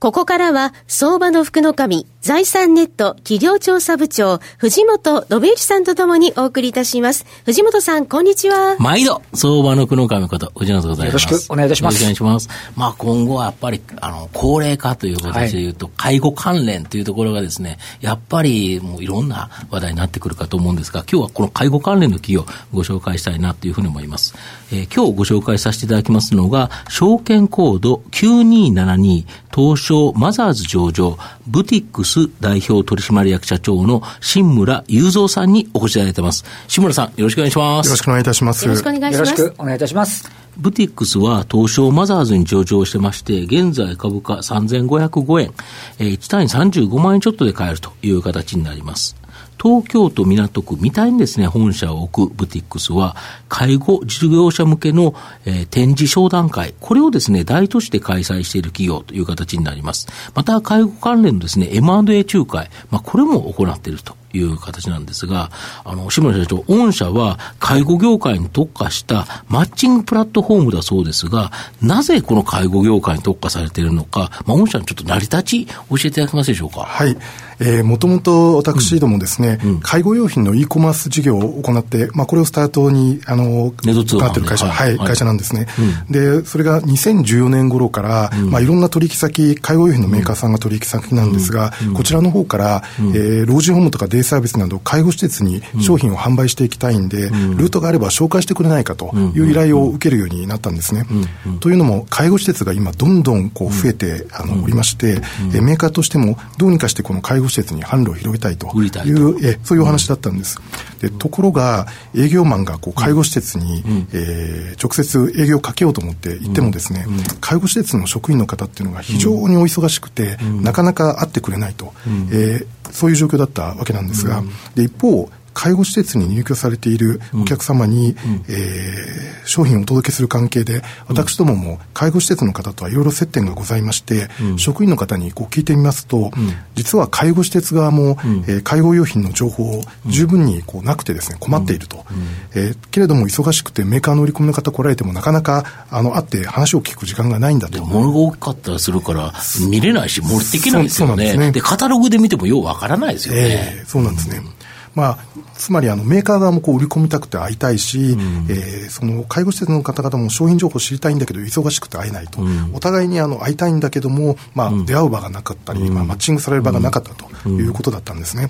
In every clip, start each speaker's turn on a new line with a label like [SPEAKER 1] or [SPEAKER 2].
[SPEAKER 1] ここからは、相場の福の神、財産ネット企業調査部長、藤本信之さんとともにお送りいたします。藤本さん、こんにちは。
[SPEAKER 2] 毎度、相場の福の神こと、藤本でございます。
[SPEAKER 3] よろしくお願いいたします。
[SPEAKER 2] よろしくお願いします。まあ今後はやっぱり、あの、高齢化という形で言うと、はい、介護関連というところがですね、やっぱりもういろんな話題になってくるかと思うんですが、今日はこの介護関連の企業、ご紹介したいなというふうに思います。えー、今日ご紹介させていただきますのが、証券コード9272、東証マザーズ上場、ブティックス代表取締役社長の新村雄三さんにお越しいただいてます。新村さん、よろしくお願いします。
[SPEAKER 4] よろしくお願いいたします。
[SPEAKER 1] よろしくお願いします。よろしく
[SPEAKER 3] お願いいたします。
[SPEAKER 2] ブティックスは東証マザーズに上場してまして、現在株価3505円、えー、1単位35万円ちょっとで買えるという形になります。東京都港区みたいにですね、本社を置くブティックスは、介護事業者向けの、えー、展示商談会、これをですね、大都市で開催している企業という形になります。また、介護関連のですね、M&A 仲介、まあ、これも行っているという形なんですが、あの、志村社長、御社は介護業界に特化したマッチングプラットフォームだそうですが、なぜこの介護業界に特化されているのか、まあ、御社のちょっと成り立ち、教えていただけますでしょうか？
[SPEAKER 4] はい。えー、もともと私どもですね、うん。うん、介護用品の e コマース事業を行って、まあ、これをスタートに、あの、
[SPEAKER 2] 行
[SPEAKER 4] ってる会社、はい、はい、会社なんですね。うん、で、それが2014年頃から、まあ、いろんな取引先、介護用品のメーカーさんが取引先なんですが、こちらの方から、えー、老人ホームとかデイサービスなど、介護施設に商品を販売していきたいんで、ルートがあれば紹介してくれないかという依頼を受けるようになったんですね。というのも、介護施設が今、どんどんこう増えて、あのおりまして、えメーカーとしても、どうにかしてこの介護施設に販路を広げたいというえそういうお話だったんです。でところが営業マンがこう介護施設に、うん、えー、直接営業をかけようと思って行ってもですね、うん、介護施設の職員の方っていうのが非常にお忙しくて、なかなか会ってくれないと、えー、そういう状況だったわけなんですが、で一方介護施設に入居されているお客様に、うん、えー、商品をお届けする関係で、私どもも介護施設の方とはいろいろ接点がございまして、うん、職員の方にこう聞いてみますと、うん、実は介護施設側も、うん、えー、介護用品の情報を十分にこうなくてですね、困っていると。えー、けれども忙しくてメーカーの売り込みの方来られてもなかなかあの会って話を聞く時間がないんだと。
[SPEAKER 2] 物が大きかったりするから見れないし持っていけないですよね。ですね。で、カタログで見てもようわからないですよね。
[SPEAKER 4] えー、そうなんですね。まあ、つまりあのメーカー側もこう売り込みたくて会いたいし、うん、えー、その介護施設の方々も商品情報を知りたいんだけど忙しくて会えないと、うん、お互いにあの会いたいんだけども、まあ、出会う場がなかったり、うん、まあ、マッチングされる場がなかったということだったんですね。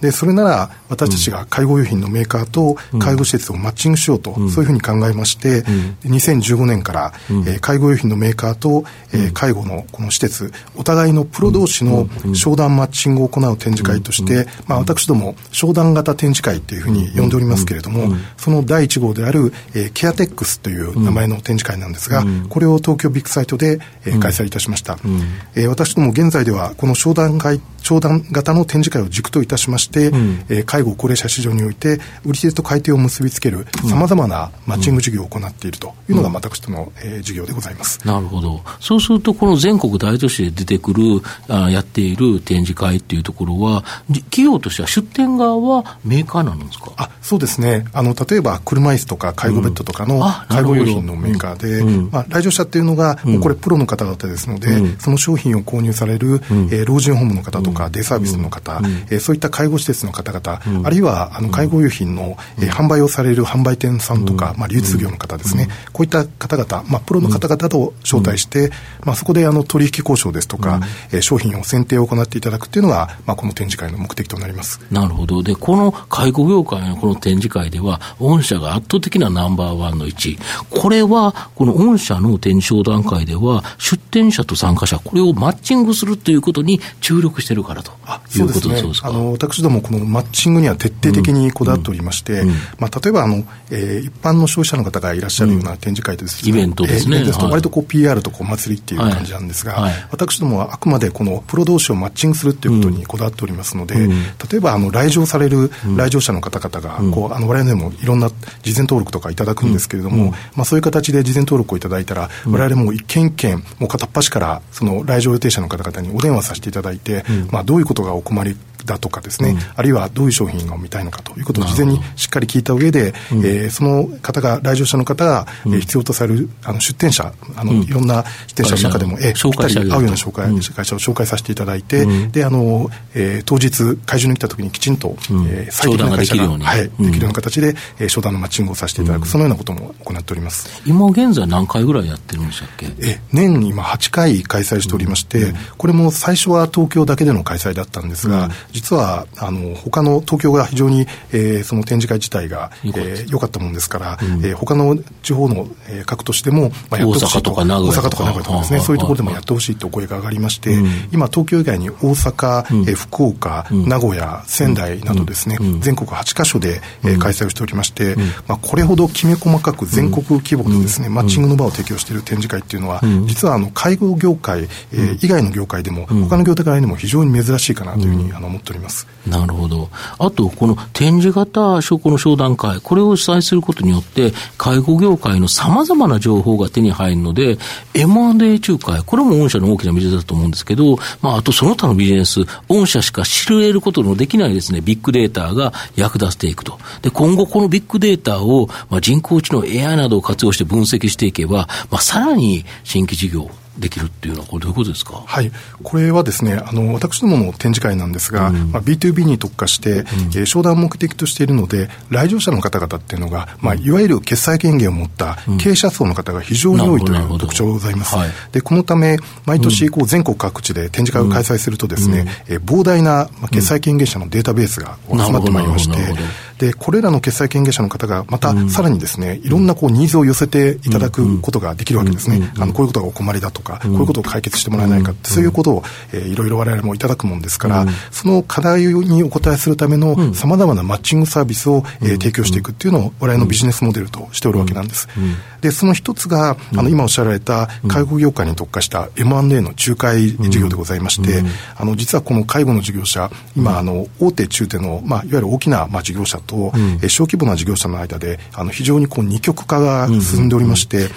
[SPEAKER 4] でそれなら私たちが介護用品のメーカーと介護施設をマッチングしようと、そういうふうに考えまして、2015年から、えー、介護用品のメーカーと、えー、介護のこの施設お互いのプロ同士の商談マッチングを行う展示会として、まあ、私ども商談型展示会っていうふうに呼んでおりますけれども、その第1号である、えー、ケアテックスという名前の展示会なんですが、これを東京ビッグサイトで、えー、開催いたしました、えー、私ども現在ではこの商談会商談型の展示会を軸といたしまして、うん、えー、介護高齢者市場において売り手と買い手を結びつけるさまざまなマッチング事業を行っているというのが私との、えー、事業でございます、
[SPEAKER 2] なるほど。そうするとこの全国大都市で出てくるあやっている展示会っていうところは企業としては出店側はメーカーなんですか？
[SPEAKER 4] あそうですね。あの例えば車椅子とか介護ベッドとかの介護用品のメーカーで、うん、まあ、来場者っていうのが、もうこれプロの方々ですので、その商品を購入される、えー、老人ホームの方とか、デイサービスの方、えー、そういった介護施設の方々、あるいはあの介護用品の、えー、販売をされる販売店さんとか、まあ、流通業の方ですね、こういった方々、まあ、プロの方々と招待して、まあ、そこであの取引交渉ですとか、えー、商品を選定を行っていただくっていうのが、まあ、この展示会の目的となります。
[SPEAKER 2] なるほど。でこの介護業界のこの展示会では御社が圧倒的なナンバーワンの1位。これはこの御社の展示商談会では出展者と参加者これをマッチングするということに注力してるからと。いうことでそうですか、
[SPEAKER 4] ね、あの私どもこのマッチングには徹底的にこだわっておりまして、うん。うん、まあ、例えばあの、えー、一般の消費者の方がいらっしゃるような展示会です
[SPEAKER 2] と、イベントですね、
[SPEAKER 4] えー、ですと割とこう PR とこう祭りっていう感じなんですが、はい。はい、私どもはあくまでこのプロ同士をマッチングするっていうことにこだわっておりますので、例えばあの来場される来場者の方々がこう、あの我々でもいろんな事前登録とかいただくんですけれども、まあ、そういう形で事前登録をいただいたら、我々も一件一件もう片っ端からその来場予定者の方々にお電話させていただいて、まあ、どういうことがお困りだとかですね、うん、あるいはどういう商品が見たいのかということを事前にしっかり聞いた上で、うん、えー、その方が来場者の方が、うん、えー、必要とされるあの出店者あの、うん、いろんな出店者の中でも、えー、ぴったり合うような紹介、会社を紹介させていただいて、であの、えー、当日会場に来た時にきちんと、うん、えー、最適な会社がはい、できるような形で、えー、商談のマッチングをさせていただく、そのようなことも行っております。
[SPEAKER 2] 今現在何回ぐらいやってるんでしたっけ？
[SPEAKER 4] え年に今8回開催しておりまして、これも最初は東京だけでの開催だったんですが、実はあの他の東京が非常に、えー、その展示会自体が良、えー、かったもんですから、うん、えー、他の地方の、えー、各都市でも、
[SPEAKER 2] まあ、やってほしいと。大阪とか名古屋
[SPEAKER 4] とか。名古屋とかですね。そういうところでもやってほしいとお声が上がりまして、うん、今東京以外に大阪、うん、えー、福岡、うん、名古屋仙台などですね、全国8カ所で、えー、開催をしておりまして、まあ、これほどきめ細かく全国規模でですね、マッチングの場を提供している展示会っていうのは、実はあの介護業界、えー、以外の業界でも、他の業界でも非常に珍しいかなというふうに、あの思っております。
[SPEAKER 2] なるほど。あと、この展示型証拠の商談会、これを主催することによって、介護業界のさまざまな情報が手に入るので、M&A 仲介、これも御社の大きなビジネスだと思うんですけど、まあ、あとその他のビジネス、御社しか知れることのできないですね、ビッグデータが役立てていくと。で、今後このビッグデータを、まあ、人工知能 AI などを活用して分析していけば、まあ、さらに新規事業、できるっていうのは、これ、どういうことですか、
[SPEAKER 4] はい、これはですね、あの私どもの展示会なんですが、うん、まあ、B2B に特化して、うん、えー、商談を目的としているので、来場者の方々っていうのが、まあ、いわゆる決済権限を持った経営者層の方が非常に多いという特徴がございます。はい、でこのため、毎年こう全国各地で展示会を開催するとですね、うん、えー、膨大な、まあ、決済権限者のデータベースが集まってまいりまして、でこれらの決済権限者の方がまたさらにですね、いろんなこうニーズを寄せていただくことができるわけですね、あのこういうことがお困りだとか、こういうことを解決してもらえないか、そういうことを、えー、いろいろ我々もいただくもんですから、その課題にお答えするためのさまざまなマッチングサービスを、えー、提供していくっていうのを我々のビジネスモデルとしておるわけなんです。でその一つがあの今おっしゃられた介護業界に特化した M&A の仲介事業でございまして、あの実はこの介護の事業者今あの大手中手の、まあ、いわゆる大きな、まあ、事業者と、えー、小規模な事業者の間であの非常にこう二極化が進んでおりまして、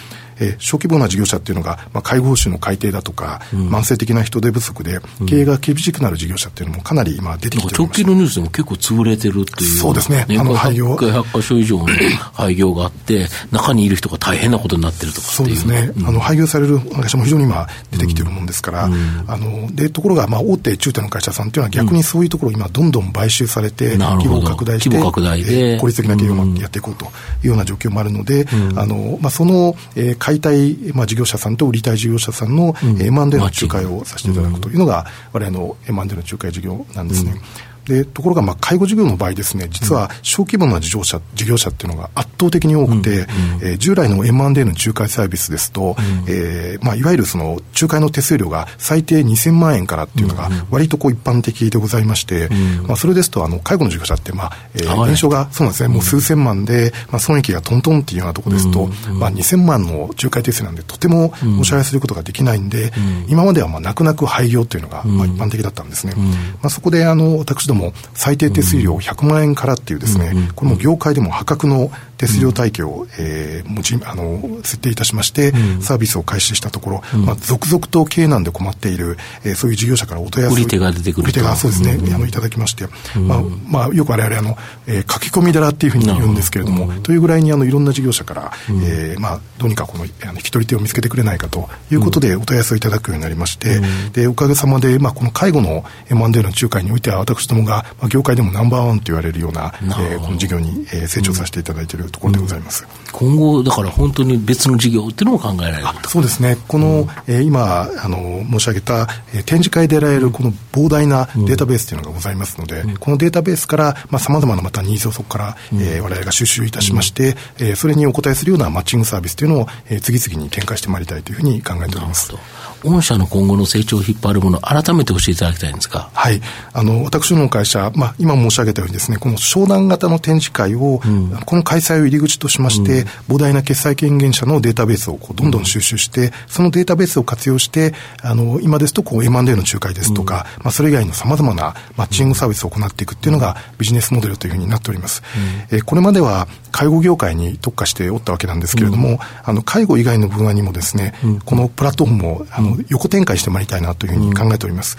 [SPEAKER 4] えー、小規模な事業者っていうのが、まあ、介護報酬の改定だとか、うん、慢性的な人手不足で、経営が厳しくなる事業者っていうのもかなり今出てきて
[SPEAKER 2] 直近のニュースでも結構潰れてるっていう。
[SPEAKER 4] そうですね。
[SPEAKER 2] あの廃業。100箇所以上の 廃業があって、中にいる人が大変なことになってるとか
[SPEAKER 4] そうですね。うん、あの、廃業される会社も非常に今出てきてるもんですから、うん、あの、で、ところが、まあ、大手、中手の会社さんっていうのは逆にそういうところを今どんどん買収されて、規模を拡大して、規模効率的な企業をやっていこうというような状況もあるので、あの、まあ、その、えー、解体、まあ、事業者さんと売りたい事業者さんの M&A の仲介をさせていただくというのが、我々の M&A の仲介事業なんですね。でところが、まあ、介護事業の場合ですね、実は小規模な事業者事業者っていうのが圧倒的に多くて、うん。うん、えー、従来の M&A の仲介サービスですと、うん、えー、まあ、いわゆるその仲介の手数料が最低2000万円からっていうのが、割とこう一般的でございまして、うん、まあ、それですと、あの介護の事業者って、まあえー、年商がそうなんですね、もう数千万で、まあ、損益がトントンっていうようなところですと、まあ、2000万の仲介手数なんで、とてもお支払いすることができないんで、今まではまあ泣く泣く廃業っていうのが、まあ、一般的だったんですね。まあ、そこであの私ども最低手数料100万円からっていうですね、これも業界でも破格の手数料体系を、えー、持ちあの設定いたしまして、サービスを開始したところ、まあ、続々と経営難で困っている、えー、そういう事業者からお問い合わせ
[SPEAKER 2] 売り手が出てくる売り手
[SPEAKER 4] がそうですね、あのいただきまして、まあまあ、よく我々あの、えー、書き込み寺っていうふうに言うんですけれども、というぐらいにあのいろんな事業者から、えーまあ、どうにかこのあの引き取り手を見つけてくれないかということでお問い合わせをいただくようになりまして、でおかげさまで、まあ、この介護の M&A の仲介においては私どもが、まあ、業界でもナンバーワンと言われるような、えー、この事業に、えー、成長させていただいているところでございます。
[SPEAKER 2] 今後、だから本当に別の事業っていうのも考えられる。
[SPEAKER 4] そうですね、この、うん、えー、今あの申し上げた、えー、展示会で得られるこの膨大なデータベースというのがございますので、うん、このデータベースからさまざ、まなまたニーズをそこから、うん、えー、我々が収集いたしまして、うん、えー、それにお答えするようなマッチングサービスというのを、えー、次々に展開してまいりたいというふうに考えております。
[SPEAKER 2] 御社の今後の成長を引っ張るもの、改めて教えていただきたいんですか？
[SPEAKER 4] はい。あの、私の会社、まあ、今申し上げたようにですね、この商談型の展示会を、うん、この開催を入り口としまして、うん、膨大な決済権限者のデータベースをこうどんどん収集して、うん、そのデータベースを活用して、あの、今ですとこう M&A の仲介ですとか、まあ、それ以外の様々なマッチングサービスを行っていくっていうのがビジネスモデルというふうになっております。えー、これまでは介護業界に特化しておったわけなんですけれども、あの、介護以外の分野にもですね、このプラットフォームをあの横展開してまいりたいなというふうに考えております。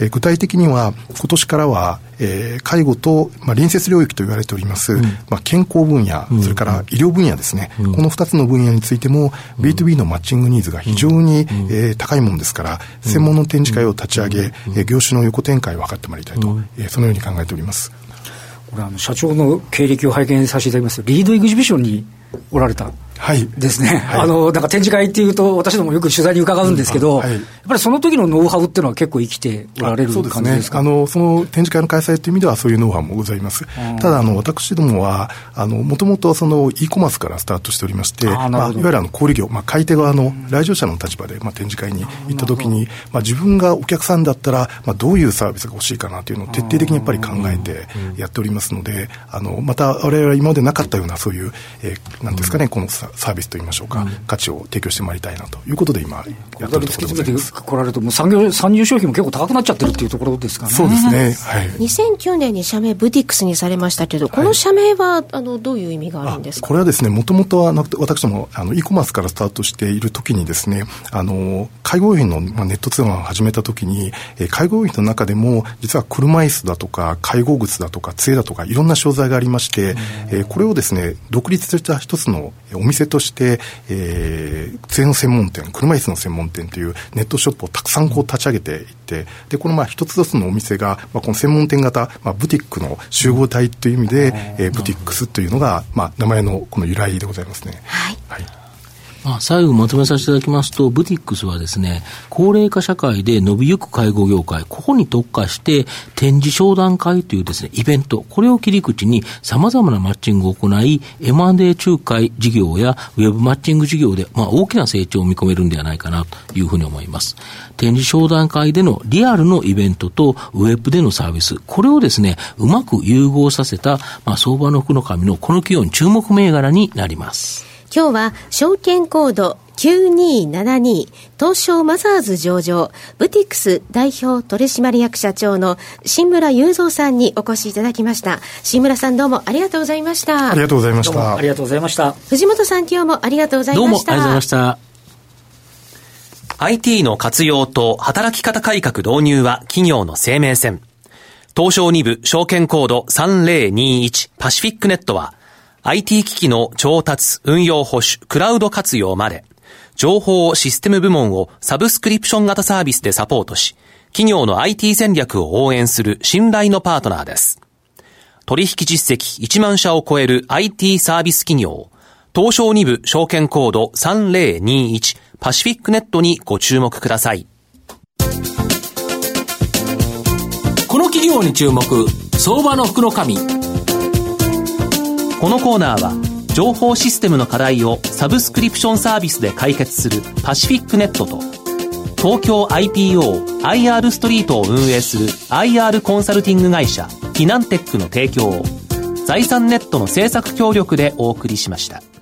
[SPEAKER 4] えー、具体的には、今年からは、えー、介護と、まあ、隣接領域と言われております、うん、まあ、健康分野、それから医療分野ですね、うん、この2つの分野についても、B2B のマッチングニーズが非常に、えー、高いものですから、専門の展示会を立ち上げ、えー、業種の横展開を図ってまいりたいと、えー、そのように考えております。
[SPEAKER 3] これあの社長の経歴を拝見させていただきます。と、リードエグジビションにおられたはい。ですね、はい、あのなんか展示会っていうと、私どもよく取材に伺うんですけど、うんはい、やっぱりその時のノウハウっていうのは結構生きておられる感じですか、
[SPEAKER 4] ね、あのその展示会の開催という意味では、そういうノウハウもございます。ただあの、私どもは、もともとその e コマースからスタートしておりまして、あまあ、いわゆるあの小売業、まあ、買い手側の来場者の立場で、まあ、展示会に行った時に、まあ、自分がお客さんだったら、まあ、どういうサービスが欲しいかなというのを徹底的にやっぱり考えてやっておりますので、あのまた我々は今までなかったような、そういう、えー、なんですかね、このサービスといいましょうか。か、価値を提供してまいりたいなということで今、やってるところでございます。
[SPEAKER 3] 来られると、もう産業、参入商品も結構高くなっちゃってるっていうところですかね。
[SPEAKER 4] そうですね。はい。
[SPEAKER 1] 2009年に社名ブティックスにされましたけど、この社名は、あの、どういう意味があるんですか？
[SPEAKER 4] これはですね、もともとは私ども、あの、e コマースからスタートしているときにですね、あの、介護用品の、まあ、ネット通販を始めたときに、えー、介護用品の中でも、実は車椅子だとか、介護靴だとか、杖だとか、いろんな商材がありまして、えー、これをですね、独立した一つのお店として、えーー、杖の専門店、車椅子の専門店というネットショップをたくさんこう立ち上げていって、で、このまあ一つずつのお店が、まあ、この専門店型、まあ、ブティックの集合体という意味で、えー、ブティックスというのが、まあ、名前のこの由来でございますね。
[SPEAKER 1] はい。
[SPEAKER 4] はい
[SPEAKER 2] まあ、最後まとめさせていただきますと、ブティックスはですね、高齢化社会で伸びゆく介護業界、ここに特化して展示商談会というですね、イベント、これを切り口に様々なマッチングを行い、M&A 仲介事業やウェブマッチング事業で、まあ、大きな成長を見込めるんではないかなというふうに思います。展示商談会でのリアルのイベントとウェブでのサービス、これをですね、うまく融合させた、まあ、相場の福の神のこの企業に注目銘柄になります。
[SPEAKER 1] 今日は証券コード9272東証マザーズ上場ブティックス代表取締役社長の新村雄三さんにお越しいただきました。新村さんどうもありがとうございました。
[SPEAKER 4] ありがとうございました。
[SPEAKER 3] ありがとうございました。
[SPEAKER 1] 藤本さん今日もありがとうございました。
[SPEAKER 2] どうもありがとうございました。
[SPEAKER 5] IT の活用と働き方改革導入は企業の生命線。東証2部証券コード3021パシフィックネットは IT 機器の調達、運用保守、クラウド活用まで、情報システム部門をサブスクリプション型サービスでサポートし、企業の IT 戦略を応援する信頼のパートナーです。取引実績1万社を超える IT サービス企業、東証2部証券コード3021パシフィックネットにご注目ください。
[SPEAKER 6] この企業に注目、相場の福の神。
[SPEAKER 5] このコーナーは情報システムの課題をサブスクリプションサービスで解決するパシフィックネットと東京 IPOIR ストリートを運営する IR コンサルティング会社フィナンテックの提供を財産ネットの政策協力でお送りしました。